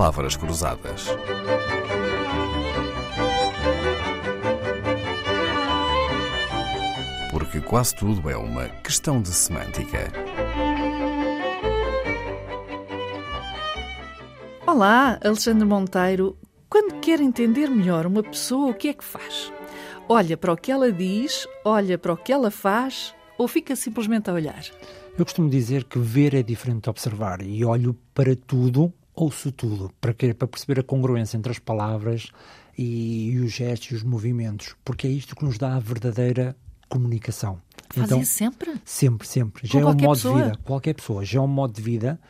Palavras Cruzadas. Porque quase tudo é uma questão de semântica. Olá, Alexandre Monteiro. Quando quer entender melhor uma pessoa, o que é que faz? Olha para o que ela diz, olha para o que ela faz ou fica simplesmente a olhar? Eu costumo dizer que ver é diferente de observar e olho para tudo, ouço tudo, para, quê? para perceber a congruência entre as palavras e, e, os gestos e os movimentos, porque é isto que nos dá a verdadeira comunicação. Faz então, sempre? Sempre, sempre. Com já é um modo pessoa? de vida. Qualquer pessoa. Já é um modo de vida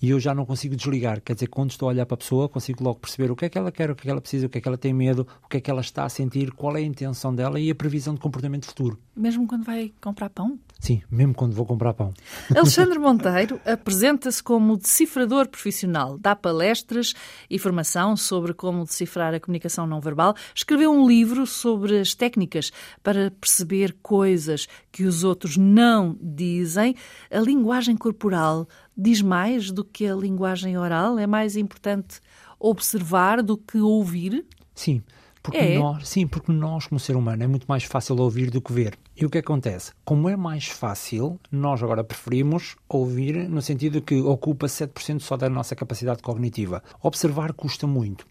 e eu já não consigo desligar. Quer dizer, quando estou a olhar para a pessoa, consigo logo perceber o que é que ela quer, o que é que ela precisa, o que é que ela tem medo, o que é que ela está a sentir, qual é a intenção dela e a previsão de comportamento futuro. Mesmo quando vai comprar pão? Sim, mesmo quando vou comprar pão. Alexandre Monteiro apresenta-se como decifrador profissional, dá palestras e formação sobre como decifrar a comunicação não verbal. Escreveu um livro sobre as técnicas para perceber coisas que os outros não dizem. A linguagem corporal diz mais do que a linguagem oral? É mais importante observar do que ouvir? Sim. Porque É? nós, sim, porque nós, como ser humano, é muito mais fácil ouvir do que ver. E o que acontece? Como é mais fácil, nós agora preferimos ouvir no sentido que ocupa 7% só da nossa capacidade cognitiva. Observar custa muito.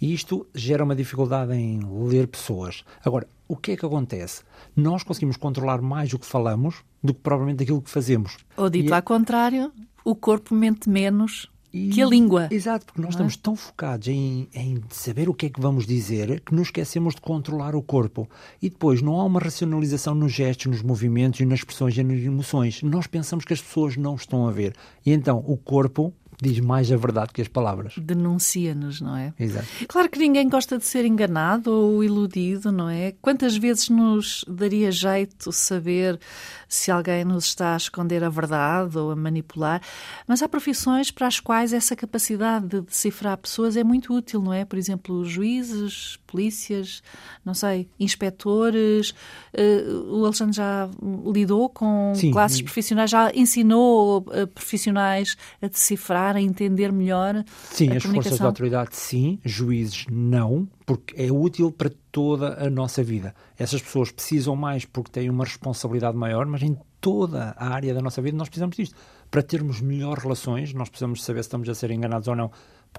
E isto gera uma dificuldade em ler pessoas. Agora, o que é que acontece? Nós conseguimos controlar mais o que falamos do que provavelmente aquilo que fazemos. Ou dito E é- ao contrário, o corpo mente menos que a língua. Exato, porque nós é? estamos tão focados em, em saber o que é que vamos dizer que nos esquecemos de controlar o corpo. E depois não há uma racionalização nos gestos, nos movimentos e nas expressões e nas emoções. Nós pensamos que as pessoas não estão a ver. E então o corpo diz mais a verdade que as palavras. Denuncia-nos, não é? Exato. Claro que ninguém gosta de ser enganado ou iludido, não é? Quantas vezes nos daria jeito saber se alguém nos está a esconder a verdade ou a manipular? Mas há profissões para as quais essa capacidade de decifrar pessoas é muito útil, não é? Por exemplo, juízes, polícias, não sei, inspectores. Eh, o Alexandre já lidou com Sim. classes profissionais, já ensinou eh, profissionais a decifrar, a entender melhor Sim, as forças de comunicação. autoridade sim, juízes não, porque é útil para toda a nossa vida. Essas pessoas precisam mais porque têm uma responsabilidade maior, mas em toda a área da nossa vida nós precisamos disto. Para termos melhores relações, nós precisamos saber se estamos a ser enganados ou não.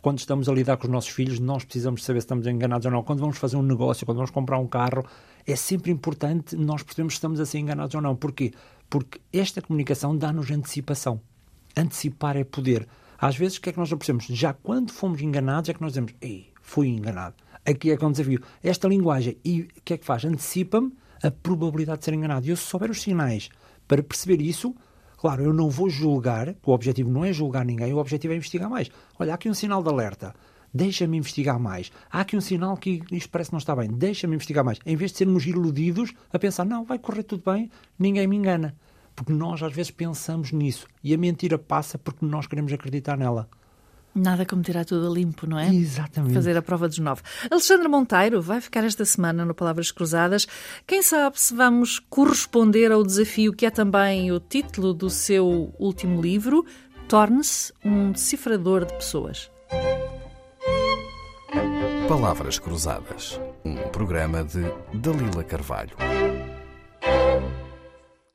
Quando estamos a lidar com os nossos filhos, nós precisamos saber se estamos enganados ou não. Quando vamos fazer um negócio, quando vamos comprar um carro, é sempre importante nós percebermos se estamos a ser enganados ou não. Porquê? Porque esta comunicação dá-nos antecipação. Antecipar é poder. Às vezes, o que é que nós percebemos? Já quando fomos enganados, é que nós dizemos: Ei, fui enganado. Aqui é que é um desafio. Esta linguagem, e o que é que faz? Antecipa-me a probabilidade de ser enganado. E eu, se souber os sinais para perceber isso, claro, eu não vou julgar, o objetivo não é julgar ninguém, o objetivo é investigar mais. Olha, há aqui um sinal de alerta. Deixa-me investigar mais. Há aqui um sinal que isto parece que não está bem. Deixa-me investigar mais. Em vez de sermos iludidos a pensar, não, vai correr tudo bem, ninguém me engana. Porque nós às vezes pensamos nisso. E a mentira passa porque nós queremos acreditar nela. Nada como tirar tudo a limpo, não é? Exatamente. Fazer a prova dos nove. Alexandre Monteiro vai ficar esta semana no Palavras Cruzadas. Quem sabe se vamos corresponder ao desafio que é também o título do seu último livro, Torne-se um decifrador de pessoas. Palavras Cruzadas. Um programa de Dalila Carvalho.